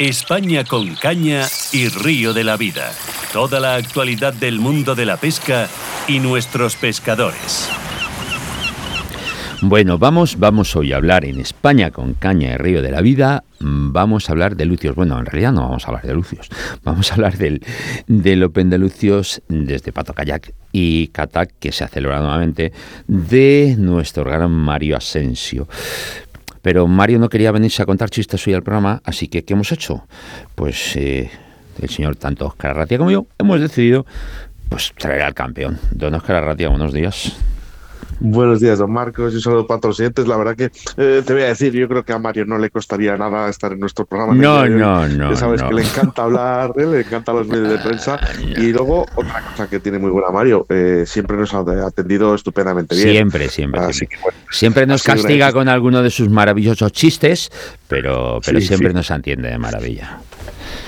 España con caña y río de la vida. Toda la actualidad del mundo de la pesca y nuestros pescadores. Bueno, vamos, vamos hoy a hablar en España con caña y río de la vida. Vamos a hablar de Lucios. Bueno, en realidad no vamos a hablar de Lucios. Vamos a hablar del, del Open de Lucios desde Pato Kayak y Katak, que se ha celebrado nuevamente, de nuestro gran Mario Asensio. Pero Mario no quería venirse a contar chistes hoy al programa, así que ¿qué hemos hecho? Pues eh, el señor tanto Oscar Arratia como yo hemos decidido pues traer al campeón. Don Oscar Arratia, buenos días. Buenos días, don Marcos, y un saludo para todos los oyentes. La verdad que eh, te voy a decir, yo creo que a Mario no le costaría nada estar en nuestro programa. No, no, no, Ya sabes no. que le encanta hablar, eh, le encantan los medios de prensa. Y luego, otra cosa que tiene muy buena Mario, eh, siempre nos ha atendido estupendamente bien. Siempre, siempre, Así siempre. que, bueno, Siempre nos una castiga con alguno de sus maravillosos chistes, pero, pero Sí, siempre sí. nos entiende de maravilla.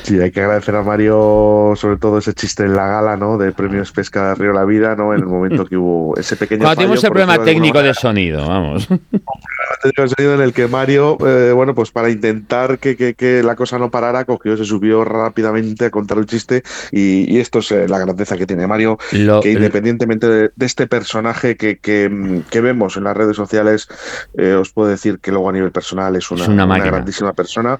Sí, hay que agradecer a Mario, sobre todo ese chiste en la gala, ¿no? De premios Pesca de Río La Vida, ¿no? En el momento que hubo ese pequeño. Cuando tuvimos fallo, el problema técnico de sonido, vamos. técnico de sonido en el que Mario, eh, bueno, pues para intentar que, que- que la cosa no parara, cogió, se subió rápidamente a contar el chiste y, y esto es eh, la grandeza que tiene Mario, Lo- que independientemente de, de este personaje que, que, que vemos en las redes sociales, eh, os puedo decir que luego a nivel personal es una, Es una máquina. grandísima persona.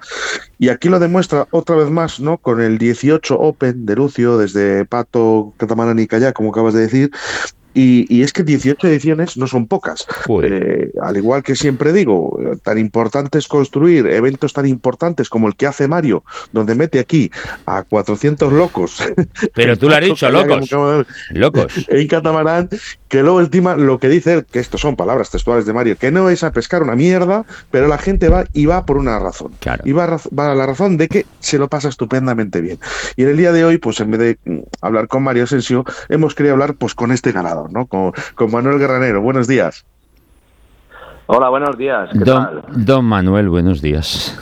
Y aquí lo demuestra otra vez más, ¿no? Con el 18 Open de Lucio, desde Pato, Catamarán y Calla, como acabas de decir. Y, y es que 18 ediciones no son pocas. Eh, al igual que siempre digo, eh, tan importante es construir eventos tan importantes como el que hace Mario, donde mete aquí a 400 locos. pero tú lo has dicho, locos. ver, Locos. En catamarán, que luego encima lo que dice él, que estos son palabras textuales de Mario, que no es a pescar una mierda, pero la gente va y va por una razón. Claro. Y va a, raz- va a la razón de que se lo pasa estupendamente bien. Y en el día de hoy, pues en vez de mm, hablar con Mario Asensio, hemos querido hablar pues con este ¿no? Con, con Manuel Guerranero. Buenos días. Hola, buenos días. ¿Qué Don, tal? don Manuel, buenos días.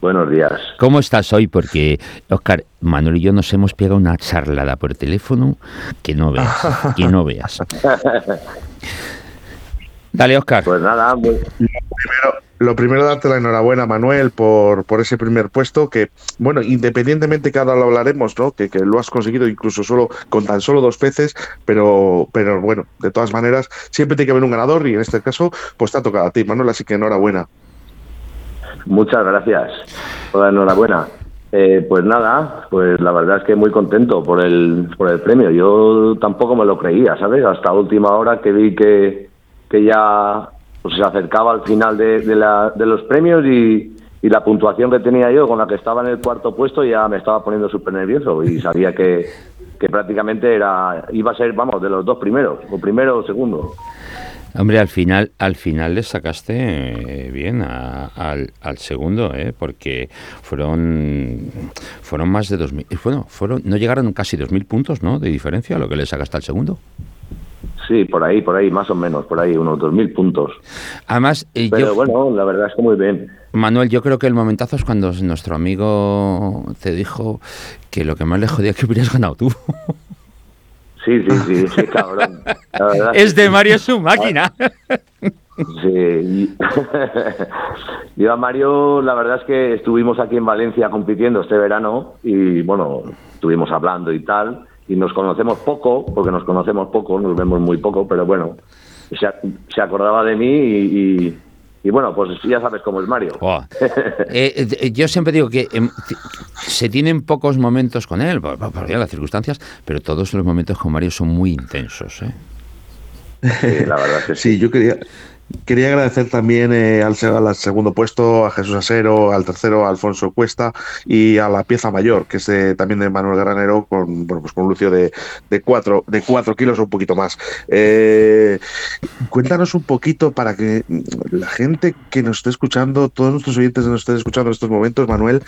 Buenos días. ¿Cómo estás hoy? Porque, Oscar, Manuel y yo nos hemos pegado una charlada por teléfono que no veas, que no veas. Dale, Oscar. Pues nada, muy- Primero, lo primero, darte la enhorabuena, Manuel, por, por ese primer puesto, que, bueno, independientemente que ahora lo hablaremos, ¿no? Que, que lo has conseguido incluso solo con tan solo dos peces, pero, pero bueno, de todas maneras, siempre tiene que haber un ganador y en este caso, pues te ha tocado a ti, Manuel, así que enhorabuena. muchas gracias. Hola, enhorabuena. Eh, pues nada, pues la verdad es que muy contento por el, por el premio. Yo tampoco me lo creía, ¿sabes? Hasta última hora que vi que, que ya pues, se acercaba al final de, de la- de los premios y, la puntuación que tenía yo con la que estaba en el cuarto puesto ya me estaba poniendo súper nervioso y sabía que, que prácticamente era iba a ser, vamos, de los dos primeros, o primero o segundo. Hombre, al final, al final le sacaste eh, bien a- al, segundo, ¿eh? porque fueron fueron más de 2.000, eh, bueno, fueron, no llegaron casi 2.000 puntos, ¿no? De diferencia, lo que le sacaste al segundo. Sí, por ahí, por ahí, más o menos, por ahí, unos 2.000 puntos. Además, eh, Pero yo, bueno, la verdad es que muy bien. Manuel, yo creo que el momentazo es cuando nuestro amigo te dijo que lo que más le jodía que hubieras ganado tú. Sí, sí, sí, sí, cabrón. La verdad es de Mario su máquina. Sí. Yo a Mario, la verdad es que estuvimos aquí en Valencia compitiendo este verano y bueno, estuvimos hablando y tal, y nos conocemos poco, porque nos conocemos poco, nos vemos muy poco, pero bueno, se, se acordaba de mí y, y- y bueno, pues ya sabes cómo es Mario. Oh. Eh, eh, yo siempre digo que em, se tienen pocos momentos con él, por, por- por las circunstancias, pero todos los momentos con Mario son muy intensos. ¿eh? Sí, la verdad es que sí. Sí, yo quería, quería agradecer también eh, al, se- al segundo puesto a Jesús Asero, al tercero a Alfonso Cuesta y a la pieza mayor, que es también de Manuel Granero, con, bueno, pues con Lucio de, cuatro, de cuatro kilos o un poquito más. Eh, cuéntanos un poquito para que la gente que nos esté escuchando, todos nuestros oyentes que nos estén escuchando en estos momentos, Manuel,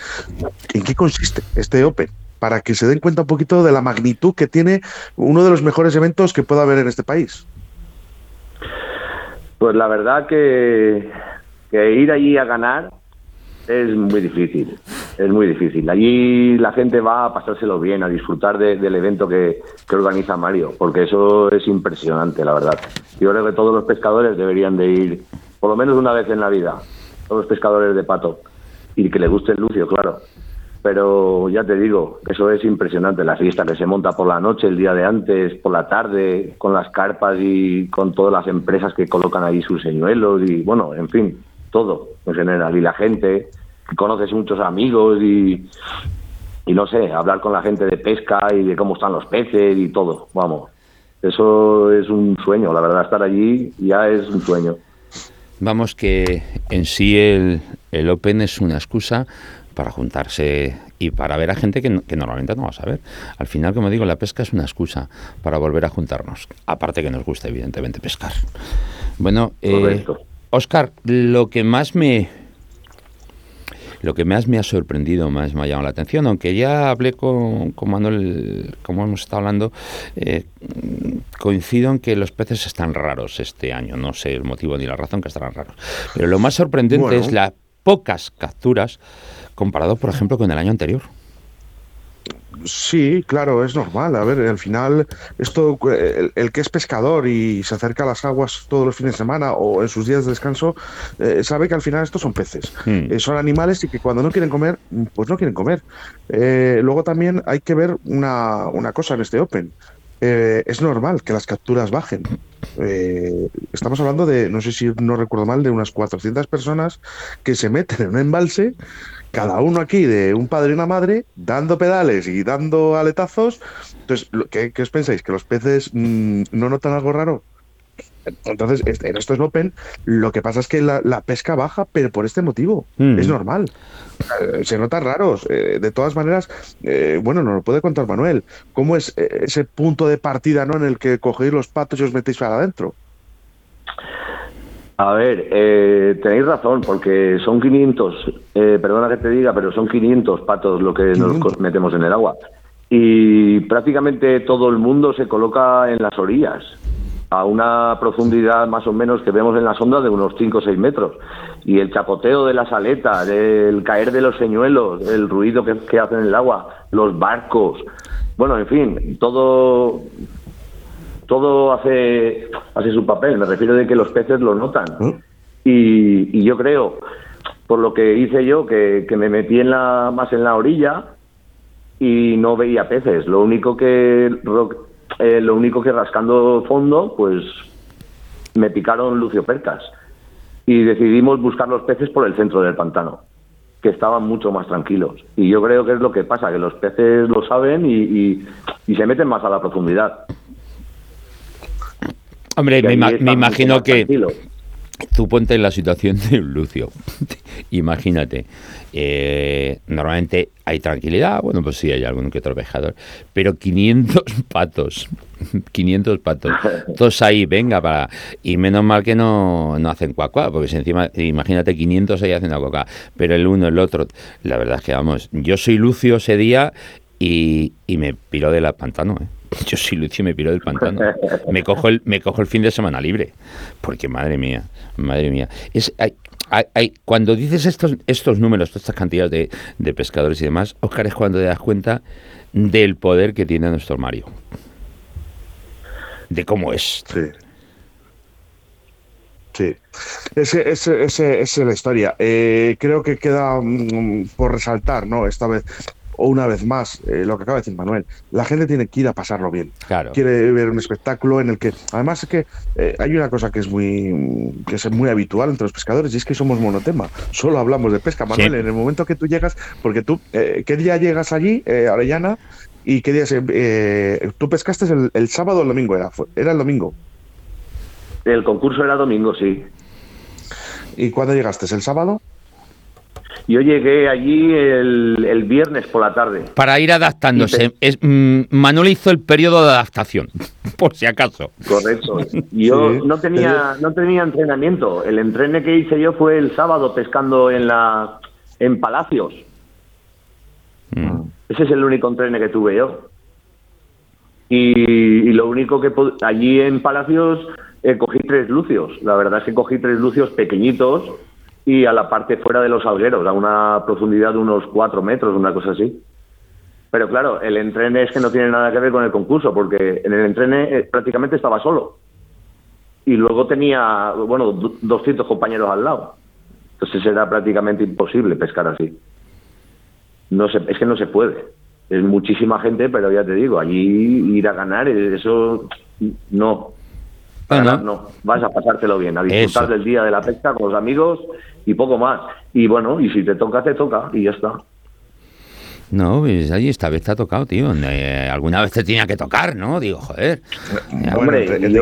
¿en qué consiste este Open? Para que se den cuenta un poquito de la magnitud que tiene uno de los mejores eventos que pueda haber en este país. Pues la verdad que, ir allí a ganar es muy difícil, es muy difícil. Allí la gente va a pasárselo bien, a disfrutar de- del evento que, que organiza Mario, porque eso es impresionante, la verdad. Yo creo que todos los pescadores deberían de ir, por lo menos una vez en la vida, todos los pescadores de pato. y que le guste el lucio, claro. Pero ya te digo, eso es impresionante, la fiesta que se monta por la noche, el día de antes, por la tarde, con las carpas y con todas las empresas que colocan ahí sus señuelos y bueno, en fin, todo en general. Y la gente, conoces muchos amigos y, y no sé, hablar con la gente de pesca y de cómo están los peces y todo, vamos. Eso es un sueño, la verdad, estar allí ya es un sueño. Vamos, que en sí el, el Open es una excusa para juntarse y para ver a gente que, normalmente no vas a ver. Al final, como digo, la pesca es una excusa para volver a juntarnos. Aparte que nos gusta, evidentemente, pescar. Bueno, eh, Oscar, lo que más me, lo que más me ha sorprendido, más me ha llamado la atención, aunque ya hablé con, con Manuel, como hemos estado hablando, eh, coincido en que los peces están raros este año. No sé el motivo ni la razón que estarán raros. Pero lo más sorprendente es las pocas capturas comparado, por ejemplo, con el año anterior. Sí, claro, es normal. A ver, al final, esto, el, que es pescador y se acerca a las aguas todos los fines de semana o en sus días de descanso, eh, sabe que al final estos son peces. Hmm. Eh, son animales y que cuando no quieren comer, pues no quieren comer. Eh, luego también hay que ver una, una cosa en este Open. es normal que las capturas bajen. Estamos hablando de, no sé si no recuerdo mal, de unas 400 personas que se meten en un embalse cada uno aquí de un padre y una madre, dando pedales y dando aletazos. Entonces, ¿qué, os pensáis? ¿Que los peces mm, no notan algo raro? Entonces, en esto es Open, lo que pasa es que la, pesca baja, pero por este motivo. Mm. Es normal. Eh, se nota raros. Eh, de todas maneras, eh, bueno, nos lo puede contar Manuel. ¿Cómo es ese punto de partida ¿no? en el que cogéis los patos y os metéis para adentro? A ver, eh, tenéis razón, porque son 500, eh, perdona que te diga, pero son 500 patos lo que nos metemos en el agua. Y prácticamente todo el mundo se coloca en las orillas, a una profundidad más o menos que vemos en la sonda de unos 5 o 6 metros. Y el chapoteo de las aletas, el caer de los señuelos, el ruido que, que hacen en el agua, los barcos, bueno, en fin, todo todo hace, hace su papel. Me refiero de que los peces lo notan. ¿Mm? Y, yo creo, por lo que hice yo, que, me metí en la, más en la orilla y no veía peces. Lo único que eh, lo único que rascando fondo, pues me picaron luciopercas. Y decidimos buscar los peces por el centro del pantano, que estaban mucho más tranquilos. Y yo creo que es lo que pasa, que los peces lo saben y se meten más a la profundidad. Hombre, me, imagino que tú ponte en la situación de un Lucio. Imagínate. Eh, normalmente hay tranquilidad, bueno, pues sí, hay algún que otro pescador, pero 500 patos, 500 patos, todos ahí, venga, para. Y menos mal que no, no hacen cuacuá, porque si encima, imagínate 500 ahí haciendo cuacuá, pero el uno, el otro, la verdad es que vamos, yo soy Lucio ese día y, y me piro de la pantano, ¿eh? Yo soy Lucio me piro del pantano. Me cojo el, me cojo el fin de semana libre. Porque madre mía, madre mía. Es, hay, cuando dices estos, estos números, todas estas cantidades de, pescadores y demás, Oscar, es cuando te das cuenta del poder que tiene nuestro Mario. De cómo es. Sí. Sí, esa ese, es la historia. Eh, creo que queda mm, por resaltar, ¿no? Esta vez o una vez más, eh, lo que acaba de decir Manuel, la gente tiene que ir a pasarlo bien. Claro. Quiere ver un espectáculo en el que, además es que eh, hay una cosa que es muy que es muy habitual entre los pescadores y es que somos monotema. Solo hablamos de pesca, Manuel. En el momento que tú llegas, porque tú, eh, ¿qué día llegas allí, Arellana? ¿Y qué día se, tú pescaste el, sábado o el domingo? Era, era el domingo. El concurso era domingo, sí. ¿Y cuándo llegaste? ¿El sábado? Yo llegué allí el, viernes por la tarde. Para ir adaptándose. Es, mm, Manuel hizo el periodo de adaptación, por si acaso. Correcto. Yo no tenía no tenía entrenamiento. El entrene que hice yo fue el sábado pescando en la en Palacios. Mm. Ese es el único entrene que tuve yo. Y, lo único que allí en Palacios eh, cogí tres lucios. La verdad es que cogí tres lucios pequeñitos y a la parte fuera de los algueros, a una profundidad de unos cuatro metros, una cosa así. Pero claro, el entrene es que no tiene nada que ver con el concurso, porque en el entrene eh, prácticamente estaba solo. Y luego tenía, bueno, 200 compañeros al lado. Entonces era prácticamente imposible pescar así. No se, es que no se puede. Es muchísima gente, pero ya te digo, allí ir a ganar, eso no. No. Vas a pasártelo bien, a disfrutar del día de la pesca con los amigos y poco más. Y bueno, y si te toca, te toca y ya está. No, pues ahí esta vez te ha tocado, tío. Eh, alguna vez te tenía que tocar, ¿no? Digo, joder. Hombre, el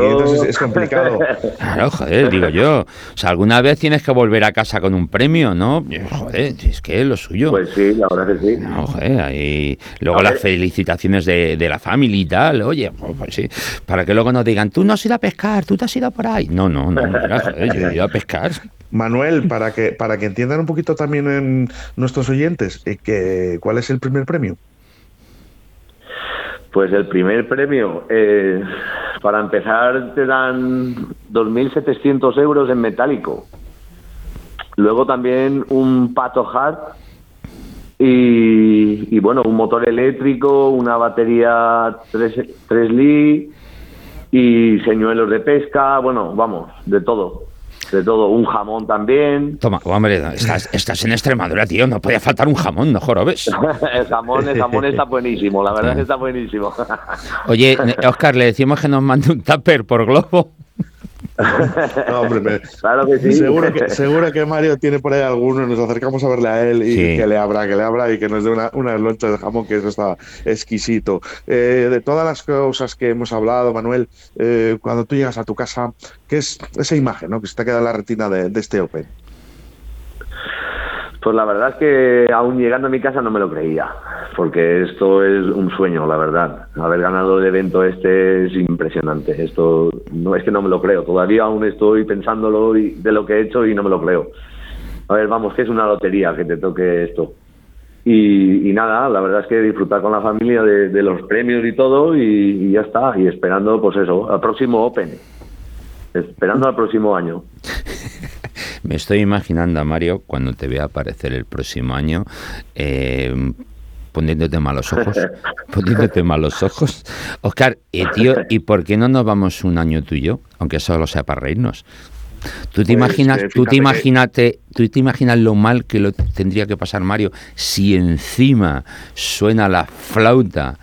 es, complicado. Claro, joder, digo yo. O sea, alguna vez tienes que volver a casa con un premio, ¿no? Joder, es que es lo suyo. Pues sí, la verdad que sí. No, joder. Luego las felicitaciones de, la familia y tal, oye, pues, sí. Para que luego nos digan, tú no has ido a pescar, tú te has ido por ahí. No, no, no, joder, yo he ido a pescar. Manuel, para que, para que entiendan un poquito también en nuestros oyentes, eh, que, ¿cuál es el primer premio? Pues el primer premio, eh, para empezar, te dan 2.700 euros en metálico. Luego también un pato hard y, bueno, un motor eléctrico, una batería 3, 3 li y señuelos de pesca, bueno, vamos, de todo de todo, un jamón también. Toma, hombre, estás, estás en Extremadura, tío, no podía faltar un jamón, no ves el jamón, el jamón está buenísimo, la verdad es que está buenísimo. Oye, Oscar, le decimos que nos mande un tupper por globo. No, hombre, claro que sí. Seguro que, seguro que Mario tiene por ahí alguno, nos acercamos a verle a él y que le abra, que le abra y que nos dé una, una loncha de jamón, que eso está exquisito. Eh, de todas las cosas que hemos hablado, Manuel, eh, cuando tú llegas a tu casa, ¿qué es esa imagen ¿no? que se te queda en la retina de, de este Open? Pues la verdad es que aún llegando a mi casa no me lo creía, porque esto es un sueño, la verdad. Haber ganado el evento este es impresionante. Esto no es que no me lo creo. Todavía aún estoy pensándolo de lo que he hecho y no me lo creo. A ver, vamos, que es una lotería que te toque esto. Y, nada, la verdad es que disfrutar con la familia de, los premios y todo y, y ya está. Y esperando, pues eso, al próximo Open. Esperando al próximo año. Me estoy imaginando a Mario cuando te vea aparecer el próximo año. Eh, poniéndote malos ojos, poniéndote malos ojos. Oscar, eh, tío, ¿y por qué no nos vamos un año tú y yo? Aunque solo sea para reírnos. ¿Tú te, pues, imaginas, tú, te imagínate, ¿Tú te imaginas lo mal que lo tendría que pasar Mario si encima suena la flauta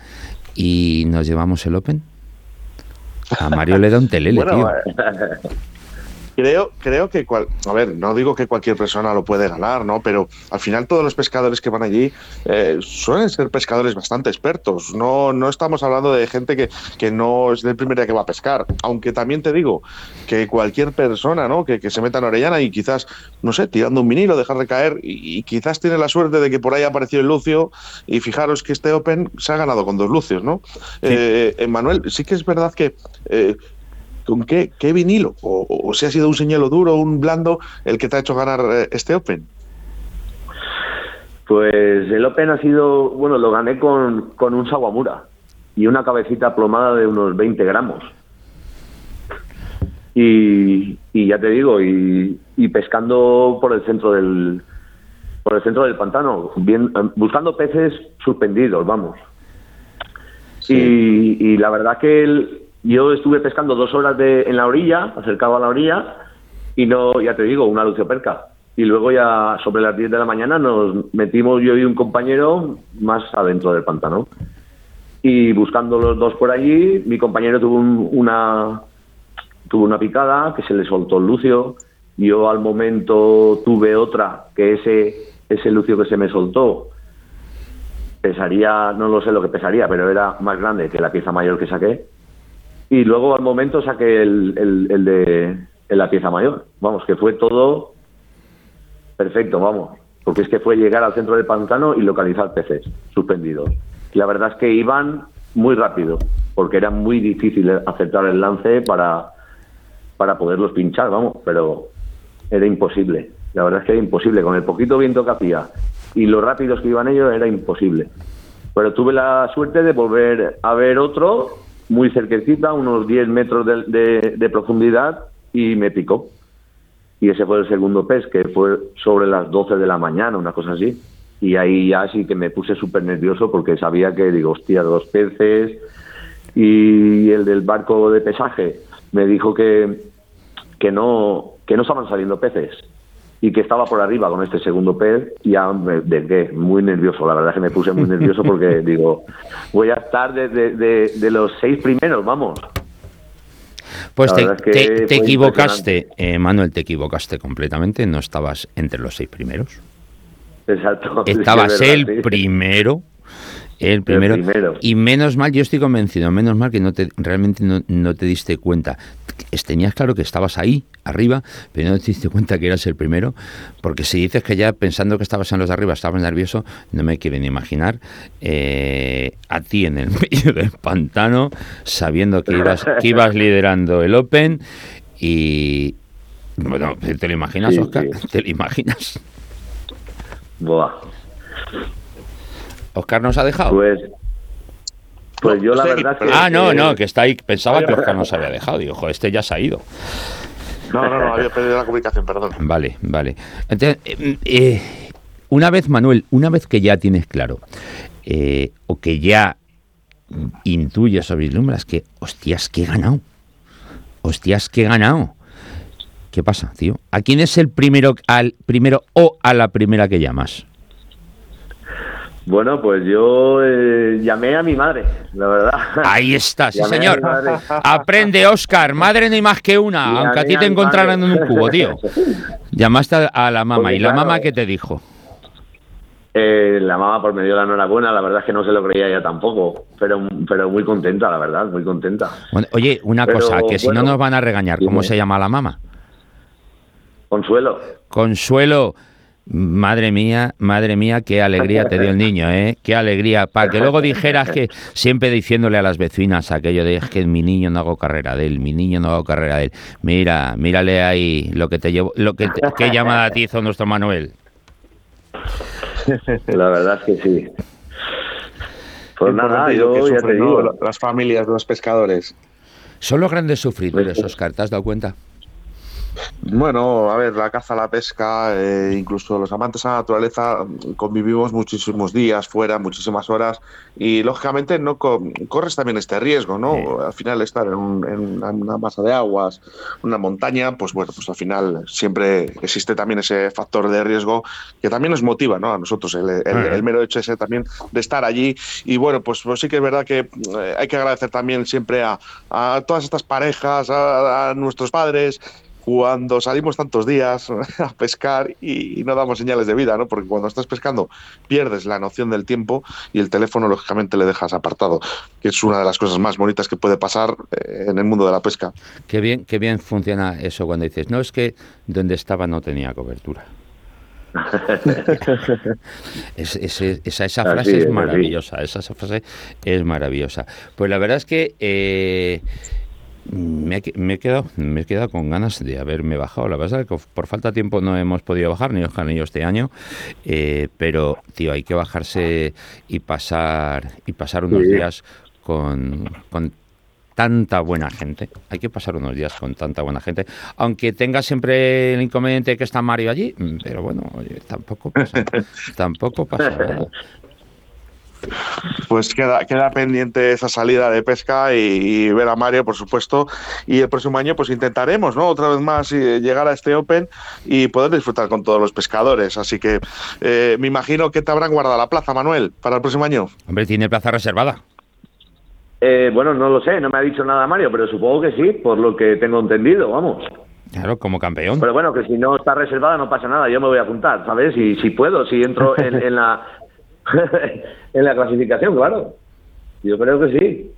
y nos llevamos el Open? A Mario le da un telele, tío. Creo, creo que, cual, a ver, no digo que cualquier persona lo puede ganar, ¿no? Pero al final todos los pescadores que van allí eh, suelen ser pescadores bastante expertos. No, no estamos hablando de gente que, que no es del primer día que va a pescar. Aunque también te digo que cualquier persona, ¿no? Que, que se meta en Orellana y quizás, no sé, tirando un vinilo, dejar de caer y, quizás tiene la suerte de que por ahí apareció el Lucio y fijaros que este Open se ha ganado con dos Lucios, ¿no? Eh, Manuel, sí que es verdad que eh, ¿Con qué, qué vinilo? O, si ha sido un señuelo duro un blando el que te ha hecho ganar eh, este Open? Pues el Open ha sido, bueno, lo gané con, con un Sawamura y una cabecita plomada de unos 20 gramos. Y, y ya te digo, y, y, pescando por el centro del por el centro del pantano, bien, buscando peces suspendidos, vamos. Y, y, la verdad que el, yo estuve pescando dos horas de, en la orilla, acercado a la orilla, y no, ya te digo, una lucioperca. Y luego ya sobre las 10 de la mañana nos metimos yo y un compañero más adentro del pantano. Y buscando los dos por allí, mi compañero tuvo una tuvo una picada que se le soltó el lucio. Yo al momento tuve otra que ese ese lucio que se me soltó pesaría, no lo sé lo que pesaría, pero era más grande que la pieza mayor que saqué y luego al momento saqué el, el, de la pieza mayor. Vamos, que fue todo perfecto, vamos. Porque es que fue llegar al centro del pantano y localizar peces suspendidos. Y la verdad es que iban muy rápido, porque era muy difícil aceptar el lance para, para poderlos pinchar, vamos, pero era imposible. La verdad es que era imposible. Con el poquito viento que hacía y lo rápidos que iban ellos, era imposible. Pero tuve la suerte de volver a ver otro muy cerquecita, unos 10 metros de, profundidad, y me picó. Y ese fue el segundo pez, que fue sobre las 12 de la mañana, una cosa así. Y ahí ya sí que me puse súper nervioso porque sabía que, digo, hostia, dos peces. Y el del barco de pesaje me dijo que, que, no, que no estaban saliendo peces. Y que estaba por arriba con este segundo pez y ya me quedé muy nervioso, la verdad es que me puse muy nervioso porque digo, voy a estar de, de, los seis primeros, vamos. Pues te, te, equivocaste, eh, Manuel, te equivocaste completamente, no estabas entre los seis primeros. Exacto. Estabas el primero el primero. Y menos mal, yo estoy convencido, menos mal que no te, realmente no, te diste cuenta. Tenías claro que estabas ahí, arriba, pero no te diste cuenta que eras el primero, porque si dices que ya pensando que estabas en los de arriba estabas nervioso, no me quieren imaginar eh, a ti en el medio del pantano, sabiendo que ibas, que ibas liderando el Open y... Bueno, ¿te lo imaginas, Oscar? ¿Te lo imaginas? Buah. ¿Oscar nos ha dejado? Pues, pues yo la verdad que... Ah, no, no, que está ahí. Pensaba que Oscar nos había dejado. Digo, este ya se ha ido. No, no, no, había perdido la comunicación, perdón. Vale, vale. Entonces, eh, eh, una vez, Manuel, una vez que ya tienes claro, eh, o que ya intuyes o vislumbras que, hostias, que he ganado. Hostias, que he ganado. ¿Qué pasa, tío? ¿A quién es el primero, al primero o a la primera que llamas? Bueno, pues yo eh, llamé a mi madre, la verdad. Ahí está, sí señor. Aprende, Oscar. Madre no hay más que una, aunque a ti te encontraran en un cubo, tío. Llamaste a la mamá. ¿Y la mamá qué te dijo? Eh, la mamá por pues, me dio la enhorabuena, la verdad es que no se lo creía ella tampoco, pero, pero muy contenta, la verdad, muy contenta. oye, una cosa, que si no nos van a regañar, ¿cómo se llama la mamá? Consuelo. Consuelo, Madre mía, madre mía, qué alegría te dio el niño, ¿eh? Qué alegría. Para que luego dijeras que siempre diciéndole a las vecinas aquello de es que mi niño no hago carrera de él, mi niño no hago carrera de él. Mira, mírale ahí lo que te llevo, lo que qué llamada te hizo nuestro Manuel. La verdad es que sí. Pues nada, yo ya te digo. Las familias de los pescadores. Son los grandes sufridores, pues Oscar, ¿te has dado cuenta? Bueno, a ver, la caza, la pesca, eh, incluso los amantes a la naturaleza convivimos muchísimos días fuera, muchísimas horas y lógicamente no corres también este riesgo, ¿no? Al final estar en, una masa de aguas, una montaña, pues bueno, pues al final siempre existe también ese factor de riesgo que también nos motiva, ¿no? A nosotros el, mero hecho ese también de estar allí y bueno, pues, pues sí que es verdad que eh, hay que agradecer también siempre a, todas estas parejas, a nuestros padres cuando salimos tantos días a pescar y, no damos señales de vida, ¿no? Porque cuando estás pescando pierdes la noción del tiempo y el teléfono lógicamente le dejas apartado, que es una de las cosas más bonitas que puede pasar eh, en el mundo de la pesca. Qué bien, qué bien funciona eso cuando dices, no es que donde estaba no tenía cobertura. esa, esa, frase es, maravillosa, esa, frase es maravillosa. Pues la verdad es que eh, me he, quedado, me he quedado con ganas de haberme bajado. La verdad es que por falta de tiempo no hemos podido bajar, ni Oscar ni yo este año. Eh, pero, tío, hay que bajarse y pasar, y pasar unos días con, con tanta buena gente. Hay que pasar unos días con tanta buena gente. Aunque tenga siempre el inconveniente que está Mario allí, mm, pero bueno, tampoco pasa, tampoco pasa nada pues queda, queda pendiente esa salida de pesca y, ver a Mario, por supuesto. Y el próximo año, pues intentaremos, ¿no? Otra vez más eh, llegar a este Open y poder disfrutar con todos los pescadores. Así que eh, me imagino que te habrán guardado la plaza, Manuel, para el próximo año. Hombre, tiene plaza reservada. Eh, bueno, no lo sé, no me ha dicho nada Mario, pero supongo que sí, por lo que tengo entendido, vamos. Claro, como campeón. Pero bueno, que si no está reservada no pasa nada, yo me voy a apuntar, ¿sabes? Y si puedo, si entro en la en la clasificación, claro. Yo creo que sí.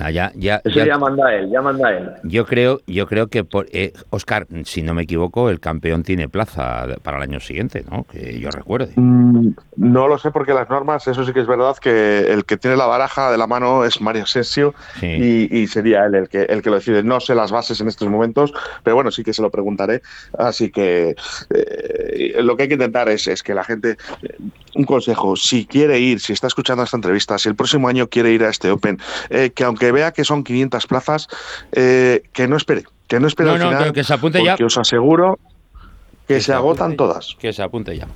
Ah, ya, ya, Eso ya, manda él, ya manda él. Yo creo, yo creo que por, eh, Oscar, si no me equivoco, el campeón tiene plaza para el año siguiente, ¿no? Que yo recuerde. Mm, no lo sé porque las normas, eso sí que es verdad que el que tiene la baraja de la mano es Mario Sensio y, sería él el que el que lo decide. No sé las bases en estos momentos, pero bueno, sí que se lo preguntaré. Así que eh, lo que hay que intentar es, es que la gente, eh, un consejo, si quiere ir, si está escuchando esta entrevista, si el próximo año quiere ir a este Open, que aunque vea que son 500 plazas, eh, que no espere, que no espere al final, que se apunte ya. os aseguro que, se, agotan todas. Que se apunte ya.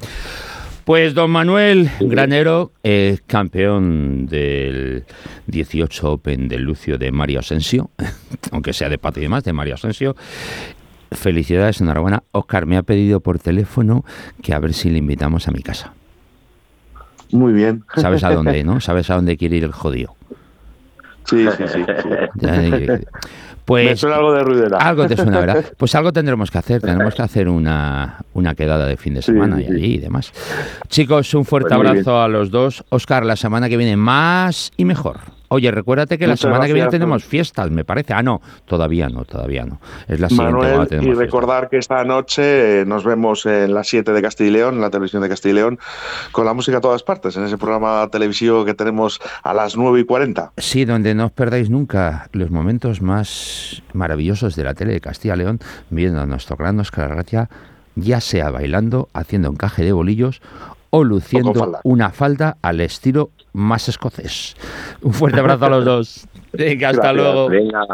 Pues don Manuel Granero, eh, campeón del 18 Open del Lucio de Mario Asensio, aunque sea de pato y demás, de Mario Asensio, Felicidades, enhorabuena. Oscar me ha pedido por teléfono que a ver si le invitamos a mi casa. Muy bien. ¿Sabes a dónde, no? ¿Sabes a dónde quiere ir el jodido? Sí, sí, sí. Pues, Me suena algo de ruidera. Algo te suena, ¿verdad? Pues algo tendremos que hacer. Tenemos que hacer una, una quedada de fin de semana y allí y demás. Chicos, un fuerte Pues abrazo a los dos. Oscar, la semana que viene más y mejor. Oye, recuérdate que la semana que viene tenemos fiestas, me parece. Ah, no, todavía no, todavía no. Es la siguiente Manuel, cuando y recordar que esta noche eh, nos vemos en las 7 de Castilla y León, en la televisión de Castilla y León, con la música a todas partes, en ese programa televisivo que tenemos a las 9 y 40. Sí, donde no os perdáis nunca los momentos más maravillosos de la tele de Castilla y León, viendo a nuestro gran Oscar Arratia, ya sea bailando, haciendo encaje de bolillos o luciendo falda. una falda al estilo más escocés. Un fuerte abrazo a los dos. Venga, hasta Gracias. luego. Venga,